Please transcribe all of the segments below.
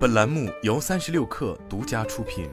本栏目由三十六氪独家出品。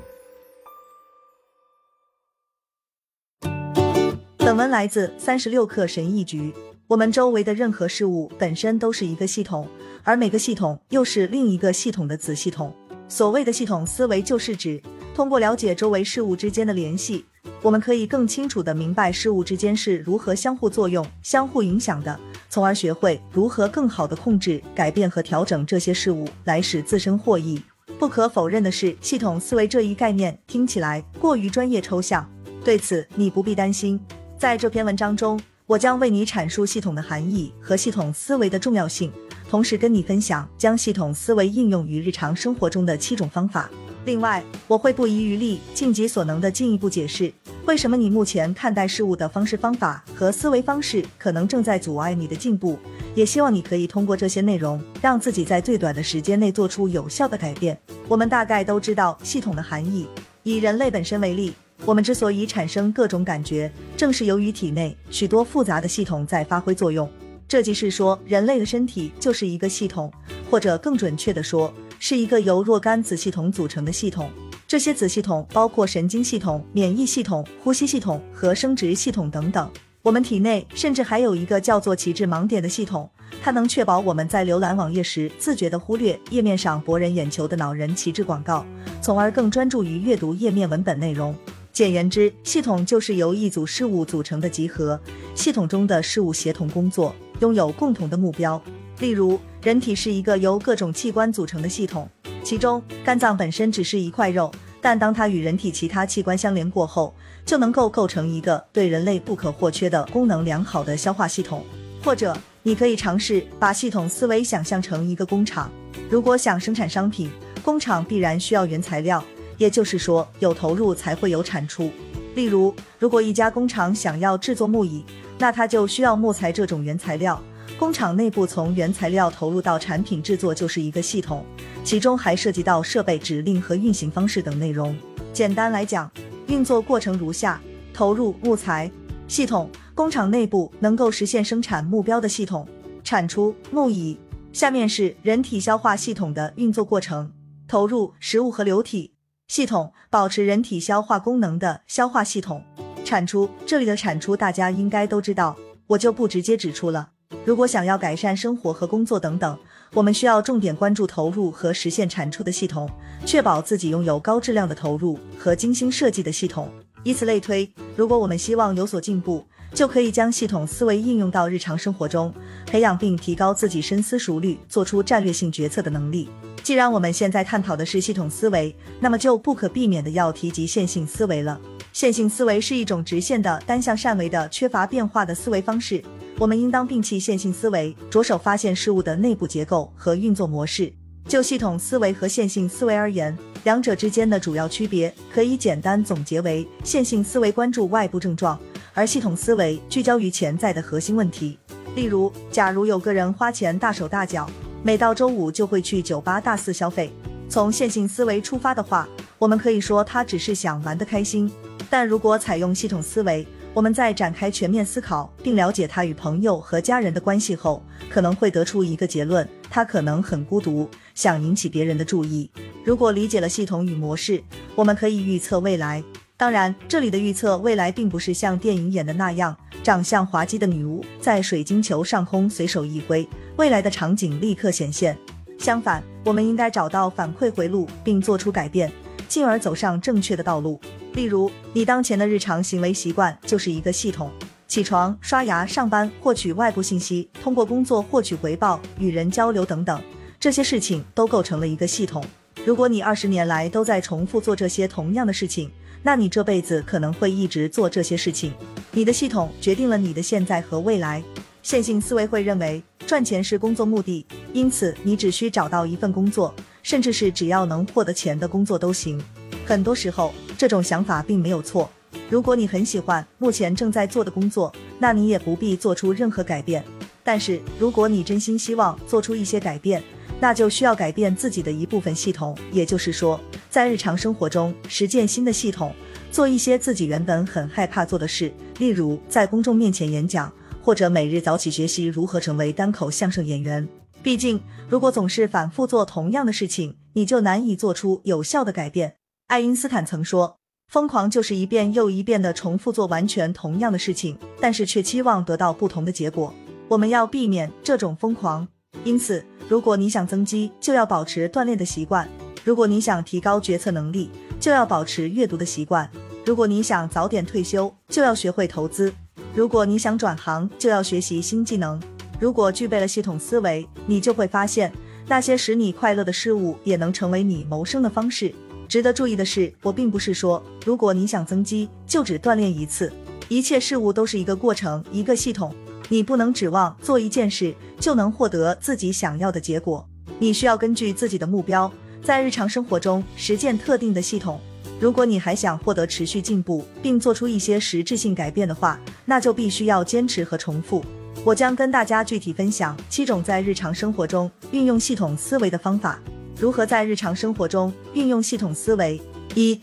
本文来自三十六氪神译局。我们周围的任何事物本身都是一个系统，而每个系统又是另一个系统的子系统。所谓的系统思维，就是指通过了解周围事物之间的联系。我们可以更清楚地明白事物之间是如何相互作用、相互影响的，从而学会如何更好地控制、改变和调整这些事物，来使自身获益。不可否认的是，系统思维这一概念听起来过于专业抽象。对此，你不必担心。在这篇文章中，我将为你阐述系统的含义和系统思维的重要性，同时跟你分享将系统思维应用于日常生活中的七种方法。另外，我会不遗余力、尽己所能的进一步解释，为什么你目前看待事物的方式、方法和思维方式可能正在阻碍你的进步。也希望你可以通过这些内容，让自己在最短的时间内做出有效的改变。我们大概都知道系统的含义。以人类本身为例，我们之所以产生各种感觉，正是由于体内许多复杂的系统在发挥作用。这即是说，人类的身体就是一个系统，或者更准确的说。是一个由若干子系统组成的系统，这些子系统包括神经系统、免疫系统、呼吸系统和生殖系统等等。我们体内甚至还有一个叫做旗帜盲点的系统，它能确保我们在浏览网页时自觉地忽略页面上博人眼球的恼人旗帜广告，从而更专注于阅读页面文本内容。简言之，系统就是由一组事物组成的集合，系统中的事物协同工作，拥有共同的目标。例如，人体是一个由各种器官组成的系统，其中肝脏本身只是一块肉，但当它与人体其他器官相连过后，就能够构成一个对人类不可或缺的功能良好的消化系统。或者，你可以尝试把系统思维想象成一个工厂。如果想生产商品，工厂必然需要原材料，也就是说，有投入才会有产出。例如，如果一家工厂想要制作木椅，那它就需要木材这种原材料。工厂内部从原材料投入到产品制作就是一个系统，其中还涉及到设备、指令和运行方式等内容。简单来讲，运作过程如下：投入木材系统，工厂内部能够实现生产目标的系统，产出木椅。下面是人体消化系统的运作过程：投入食物和流体系统，保持人体消化功能的消化系统，产出。这里的产出大家应该都知道，我就不直接指出了。如果想要改善生活和工作等等，我们需要重点关注投入和实现产出的系统，确保自己拥有高质量的投入和精心设计的系统。以此类推，如果我们希望有所进步，就可以将系统思维应用到日常生活中，培养并提高自己深思熟虑、做出战略性决策的能力。既然我们现在探讨的是系统思维，那么就不可避免的要提及线性思维了。线性思维是一种直线的、单向善维的、缺乏变化的思维方式。我们应当摒弃线性思维，着手发现事物的内部结构和运作模式。就系统思维和线性思维而言，两者之间的主要区别可以简单总结为：线性思维关注外部症状，而系统思维聚焦于潜在的核心问题。例如，假如有个人花钱大手大脚，每到周五就会去酒吧大肆消费，从线性思维出发的话，我们可以说他只是想玩得开心。但如果采用系统思维，我们在展开全面思考并了解他与朋友和家人的关系后，可能会得出一个结论：他可能很孤独，想引起别人的注意。如果理解了系统与模式，我们可以预测未来。当然，这里的预测未来并不是像电影演的那样，长相滑稽的女巫在水晶球上空随手一挥，未来的场景立刻显现。相反，我们应该找到反馈回路，并做出改变，进而走上正确的道路。例如，你当前的日常行为习惯就是一个系统：起床、刷牙、上班、获取外部信息、通过工作获取回报、与人交流等等，这些事情都构成了一个系统。如果你二十年来都在重复做这些同样的事情，那你这辈子可能会一直做这些事情。你的系统决定了你的现在和未来。线性思维会认为赚钱是工作目的，因此你只需找到一份工作，甚至是只要能获得钱的工作都行。很多时候。这种想法并没有错。如果你很喜欢目前正在做的工作，那你也不必做出任何改变。但是，如果你真心希望做出一些改变，那就需要改变自己的一部分系统。也就是说，在日常生活中实践新的系统，做一些自己原本很害怕做的事，例如在公众面前演讲，或者每日早起学习如何成为单口相声演员。毕竟，如果总是反复做同样的事情，你就难以做出有效的改变。爱因斯坦曾说：“疯狂就是一遍又一遍的重复做完全同样的事情，但是却期望得到不同的结果。”我们要避免这种疯狂。因此，如果你想增肌，就要保持锻炼的习惯；如果你想提高决策能力，就要保持阅读的习惯；如果你想早点退休，就要学会投资；如果你想转行，就要学习新技能。如果具备了系统思维，你就会发现。那些使你快乐的事物也能成为你谋生的方式。值得注意的是，我并不是说，如果你想增肌，就只锻炼一次。一切事物都是一个过程，一个系统。你不能指望做一件事就能获得自己想要的结果。你需要根据自己的目标，在日常生活中实践特定的系统。如果你还想获得持续进步，并做出一些实质性改变的话，那就必须要坚持和重复。我将跟大家具体分享七种在日常生活中运用系统思维的方法。如何在日常生活中运用系统思维？一、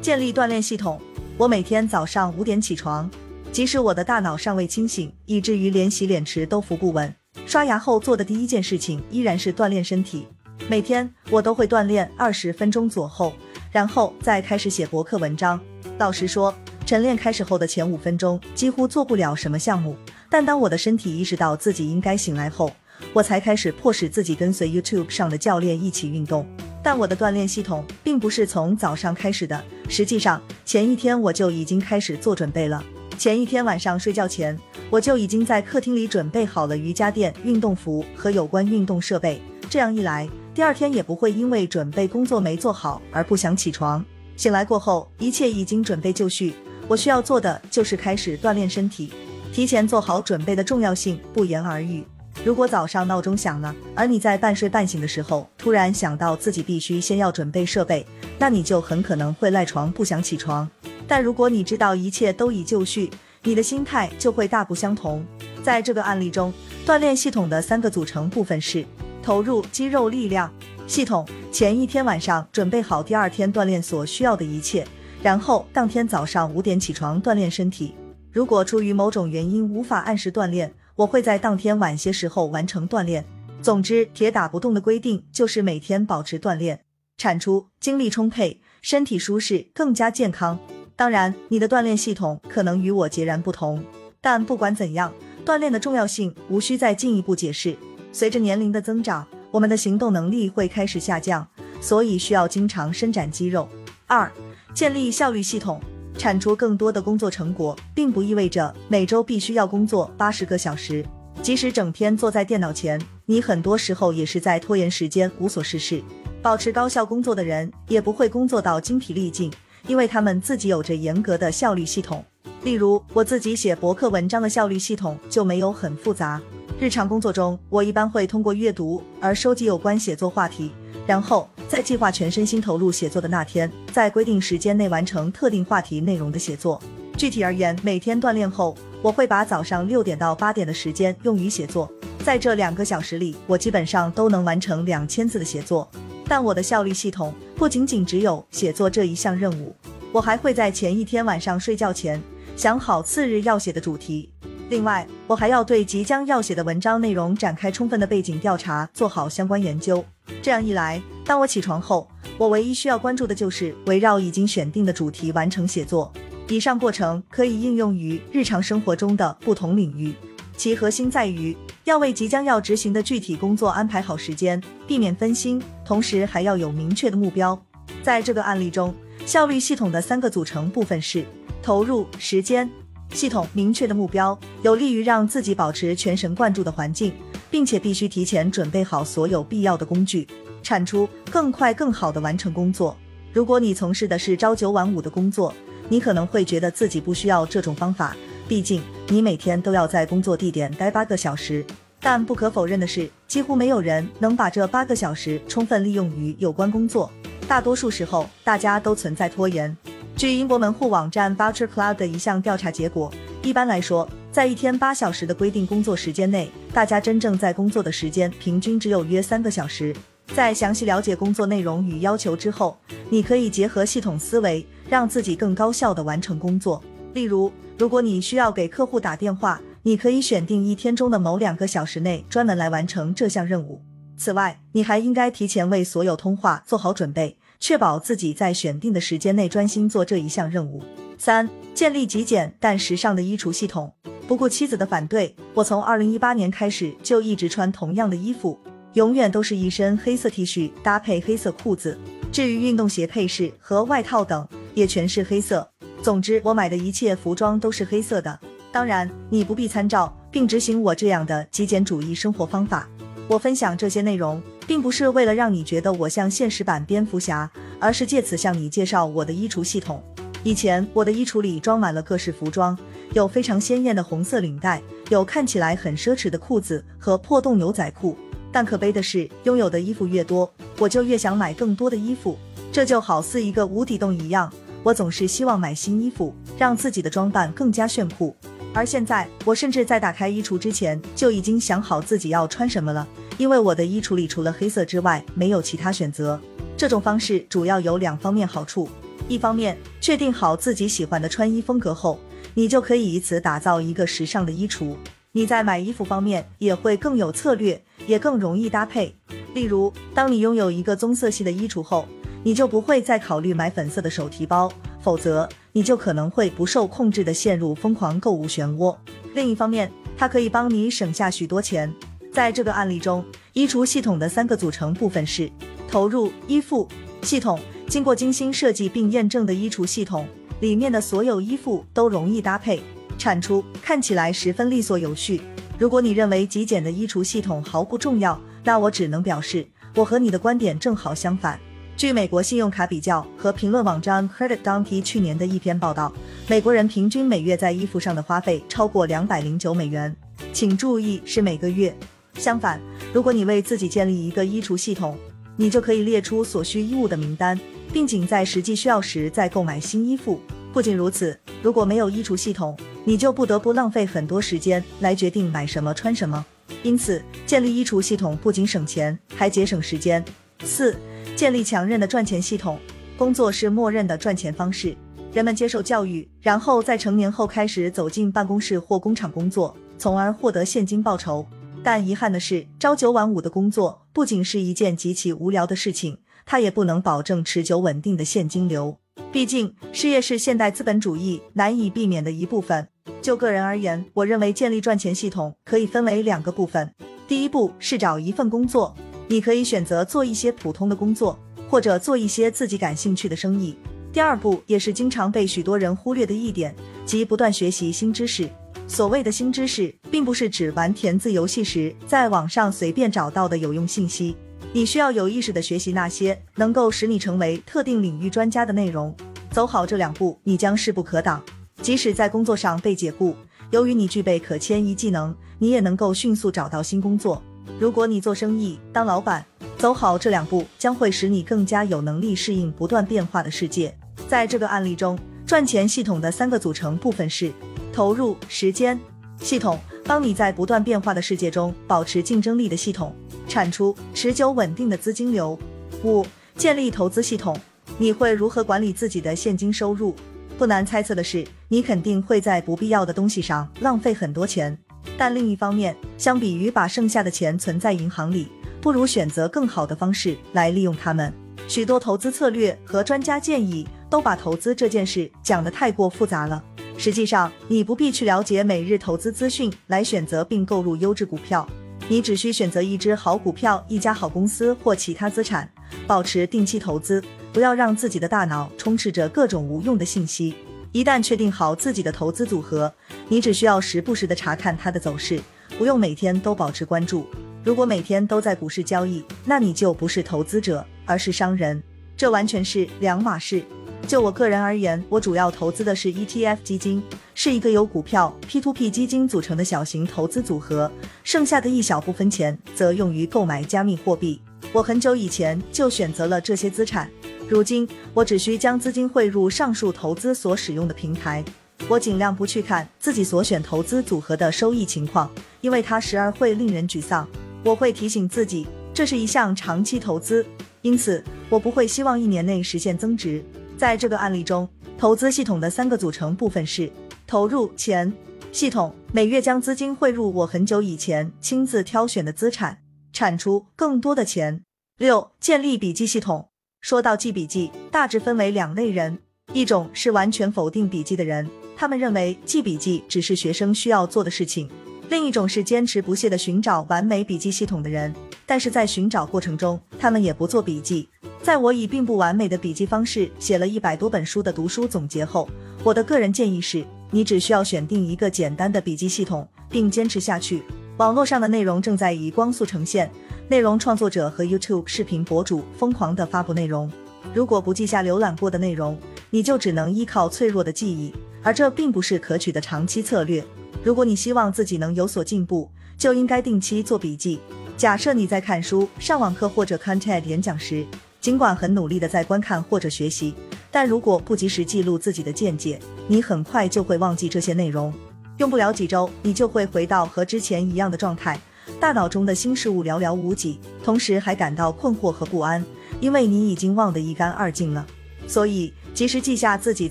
建立锻炼系统。我每天早上五点起床，即使我的大脑尚未清醒，以至于连洗脸池都扶不稳，刷牙后做的第一件事情依然是锻炼身体。每天我都会锻炼二十分钟左右，然后再开始写博客文章。老实说，晨练开始后的前五分钟几乎做不了什么项目。但当我的身体意识到自己应该醒来后，我才开始迫使自己跟随 YouTube 上的教练一起运动。但我的锻炼系统并不是从早上开始的，实际上前一天我就已经开始做准备了。前一天晚上睡觉前，我就已经在客厅里准备好了瑜伽垫、运动服和有关运动设备。这样一来，第二天也不会因为准备工作没做好而不想起床。醒来过后，一切已经准备就绪，我需要做的就是开始锻炼身体。提前做好准备的重要性不言而喻。如果早上闹钟响了，而你在半睡半醒的时候突然想到自己必须先要准备设备，那你就很可能会赖床不想起床。但如果你知道一切都已就绪，你的心态就会大不相同。在这个案例中，锻炼系统的三个组成部分是：投入肌肉力量系统，前一天晚上准备好第二天锻炼所需要的一切，然后当天早上五点起床锻炼身体。如果出于某种原因无法按时锻炼，我会在当天晚些时候完成锻炼。总之，铁打不动的规定就是每天保持锻炼，产出精力充沛，身体舒适，更加健康。当然，你的锻炼系统可能与我截然不同，但不管怎样，锻炼的重要性无需再进一步解释。随着年龄的增长，我们的行动能力会开始下降，所以需要经常伸展肌肉。二、建立效率系统。产出更多的工作成果，并不意味着每周必须要工作八十个小时。即使整天坐在电脑前，你很多时候也是在拖延时间，无所事事。保持高效工作的人，也不会工作到精疲力尽，因为他们自己有着严格的效率系统。例如，我自己写博客文章的效率系统就没有很复杂。日常工作中，我一般会通过阅读而收集有关写作话题。然后在计划全身心投入写作的那天，在规定时间内完成特定话题内容的写作。具体而言，每天锻炼后，我会把早上六点到八点的时间用于写作。在这两个小时里，我基本上都能完成两千字的写作。但我的效率系统不仅仅只有写作这一项任务，我还会在前一天晚上睡觉前想好次日要写的主题。另外，我还要对即将要写的文章内容展开充分的背景调查，做好相关研究。这样一来，当我起床后，我唯一需要关注的就是围绕已经选定的主题完成写作。以上过程可以应用于日常生活中的不同领域，其核心在于要为即将要执行的具体工作安排好时间，避免分心，同时还要有明确的目标。在这个案例中，效率系统的三个组成部分是投入时间。系统明确的目标，有利于让自己保持全神贯注的环境，并且必须提前准备好所有必要的工具，产出更快更好的完成工作。如果你从事的是朝九晚五的工作，你可能会觉得自己不需要这种方法，毕竟你每天都要在工作地点待八个小时。但不可否认的是，几乎没有人能把这八个小时充分利用于有关工作。大多数时候，大家都存在拖延。据英国门户网站 Butcher Club 的一项调查结果，一般来说，在一天八小时的规定工作时间内，大家真正在工作的时间平均只有约三个小时。在详细了解工作内容与要求之后，你可以结合系统思维，让自己更高效地完成工作。例如，如果你需要给客户打电话，你可以选定一天中的某两个小时内专门来完成这项任务。此外，你还应该提前为所有通话做好准备，确保自己在选定的时间内专心做这一项任务。三、建立极简但时尚的衣橱系统。不顾妻子的反对，我从二零一八年开始就一直穿同样的衣服，永远都是一身黑色 T 恤搭配黑色裤子。至于运动鞋配饰和外套等，也全是黑色。总之，我买的一切服装都是黑色的。当然，你不必参照并执行我这样的极简主义生活方法。我分享这些内容，并不是为了让你觉得我像现实版蝙蝠侠，而是借此向你介绍我的衣橱系统。以前我的衣橱里装满了各式服装，有非常鲜艳的红色领带，有看起来很奢侈的裤子和破洞牛仔裤。但可悲的是，拥有的衣服越多，我就越想买更多的衣服。这就好似一个无底洞一样，我总是希望买新衣服，让自己的装扮更加炫酷。而现在，我甚至在打开衣橱之前就已经想好自己要穿什么了，因为我的衣橱里除了黑色之外没有其他选择。这种方式主要有两方面好处。一方面，确定好自己喜欢的穿衣风格后，你就可以以此打造一个时尚的衣橱。你在买衣服方面也会更有策略，也更容易搭配。例如，当你拥有一个棕色系的衣橱后，你就不会再考虑买粉色的手提包，否则你就可能会不受控制的陷入疯狂购物漩涡。另一方面，它可以帮你省下许多钱。在这个案例中，衣橱系统的三个组成部分是：投入衣服系统。经过精心设计并验证的衣橱系统，里面的所有衣服都容易搭配，产出看起来十分利索有序。如果你认为极简的衣橱系统毫不重要，那我只能表示，我和你的观点正好相反。据美国信用卡比较和评论网站 Credit Donkey 去年的一篇报道，美国人平均每月在衣服上的花费超过两百零九美元，请注意是每个月。相反，如果你为自己建立一个衣橱系统，你就可以列出所需衣物的名单。并仅在实际需要时再购买新衣服。不仅如此，如果没有衣橱系统，你就不得不浪费很多时间来决定买什么穿什么。因此，建立衣橱系统不仅省钱，还节省时间。四、建立强韧的赚钱系统。工作是默认的赚钱方式。人们接受教育，然后在成年后开始走进办公室或工厂工作，从而获得现金报酬。但遗憾的是，朝九晚五的工作不仅是一件极其无聊的事情。它也不能保证持久稳定的现金流，毕竟失业是现代资本主义难以避免的一部分。就个人而言，我认为建立赚钱系统可以分为两个部分。第一步是找一份工作，你可以选择做一些普通的工作，或者做一些自己感兴趣的生意。第二步也是经常被许多人忽略的一点，即不断学习新知识。所谓的新知识，并不是指玩填字游戏时在网上随便找到的有用信息。你需要有意识地学习那些能够使你成为特定领域专家的内容。走好这两步，你将势不可挡。即使在工作上被解雇，由于你具备可迁移技能，你也能够迅速找到新工作。如果你做生意、当老板，走好这两步将会使你更加有能力适应不断变化的世界。在这个案例中，赚钱系统的三个组成部分是：投入时间系统，帮你在不断变化的世界中保持竞争力的系统。产出持久稳定的资金流。五、建立投资系统。你会如何管理自己的现金收入？不难猜测的是，你肯定会在不必要的东西上浪费很多钱。但另一方面，相比于把剩下的钱存在银行里，不如选择更好的方式来利用它们。许多投资策略和专家建议都把投资这件事讲得太过复杂了。实际上，你不必去了解每日投资资讯来选择并购入优质股票。你只需选择一只好股票、一家好公司或其他资产，保持定期投资，不要让自己的大脑充斥着各种无用的信息。一旦确定好自己的投资组合，你只需要时不时的查看它的走势，不用每天都保持关注。如果每天都在股市交易，那你就不是投资者，而是商人，这完全是两码事。就我个人而言，我主要投资的是 ETF 基金，是一个由股票 P2P 基金组成的小型投资组合。剩下的一小部分钱则用于购买加密货币。我很久以前就选择了这些资产，如今我只需将资金汇入上述投资所使用的平台。我尽量不去看自己所选投资组合的收益情况，因为它时而会令人沮丧。我会提醒自己，这是一项长期投资，因此我不会希望一年内实现增值。在这个案例中，投资系统的三个组成部分是：投入钱系统每月将资金汇入我很久以前亲自挑选的资产；产出更多的钱。六、建立笔记系统。说到记笔记，大致分为两类人，一种是完全否定笔记的人，他们认为记笔记只是学生需要做的事情；另一种是坚持不懈的寻找完美笔记系统的人，但是在寻找过程中，他们也不做笔记。在我以并不完美的笔记方式写了一百多本书的读书总结后，我的个人建议是，你只需要选定一个简单的笔记系统，并坚持下去。网络上的内容正在以光速呈现，内容创作者和 YouTube 视频博主疯狂地发布内容。如果不记下浏览过的内容，你就只能依靠脆弱的记忆，而这并不是可取的长期策略。如果你希望自己能有所进步，就应该定期做笔记。假设你在看书、上网课或者看 TED 演讲时，尽管很努力的在观看或者学习，但如果不及时记录自己的见解，你很快就会忘记这些内容。用不了几周，你就会回到和之前一样的状态，大脑中的新事物寥寥无几，同时还感到困惑和不安，因为你已经忘得一干二净了。所以，及时记下自己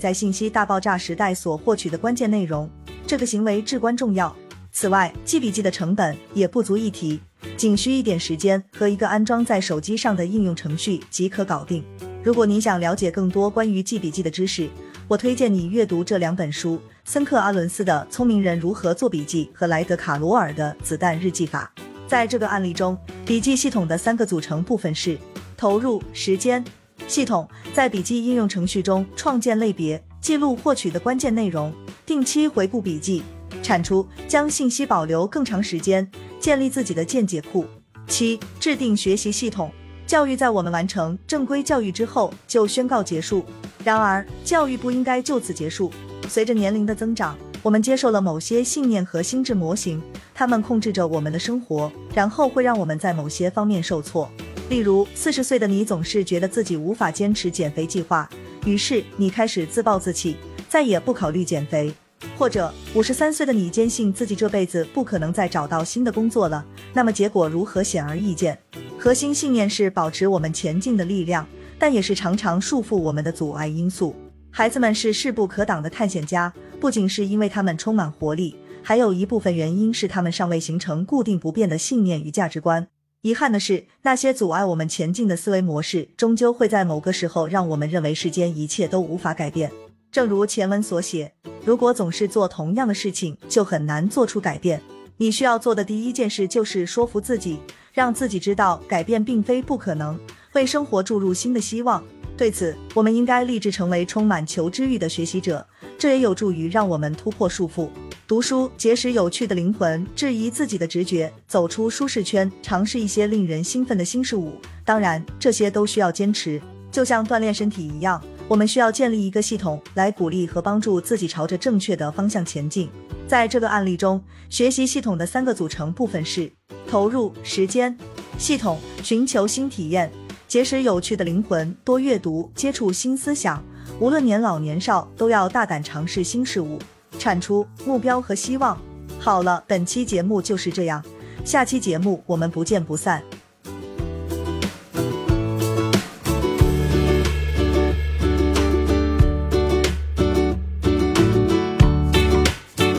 在信息大爆炸时代所获取的关键内容，这个行为至关重要。此外，记笔记的成本也不足一提。仅需一点时间和一个安装在手机上的应用程序即可搞定。如果你想了解更多关于记笔记的知识，我推荐你阅读这两本书：森克·阿伦斯的《聪明人如何做笔记》和莱德·卡罗尔的《子弹日记法》。在这个案例中，笔记系统的三个组成部分是：投入、时间、系统。在笔记应用程序中创建类别，记录获取的关键内容，定期回顾笔记，产出，将信息保留更长时间。建立自己的见解库。七、制定学习系统。教育在我们完成正规教育之后就宣告结束。然而，教育不应该就此结束。随着年龄的增长，我们接受了某些信念和心智模型，它们控制着我们的生活，然后会让我们在某些方面受挫。例如，四十岁的你总是觉得自己无法坚持减肥计划，于是你开始自暴自弃，再也不考虑减肥。或者五十三岁的你坚信自己这辈子不可能再找到新的工作了，那么结果如何显而易见。核心信念是保持我们前进的力量，但也是常常束缚我们的阻碍因素。孩子们是势不可挡的探险家，不仅是因为他们充满活力，还有一部分原因是他们尚未形成固定不变的信念与价值观。遗憾的是，那些阻碍我们前进的思维模式，终究会在某个时候让我们认为世间一切都无法改变。正如前文所写，如果总是做同样的事情，就很难做出改变。你需要做的第一件事就是说服自己，让自己知道改变并非不可能，为生活注入新的希望。对此，我们应该立志成为充满求知欲的学习者，这也有助于让我们突破束缚。读书结识有趣的灵魂，质疑自己的直觉，走出舒适圈，尝试一些令人兴奋的新事物。当然，这些都需要坚持，就像锻炼身体一样。我们需要建立一个系统来鼓励和帮助自己朝着正确的方向前进。在这个案例中，学习系统的三个组成部分是：投入、时间、系统。寻求新体验，结识有趣的灵魂，多阅读，接触新思想。无论年老年少，都要大胆尝试新事物。产出、目标和希望。好了，本期节目就是这样，下期节目我们不见不散。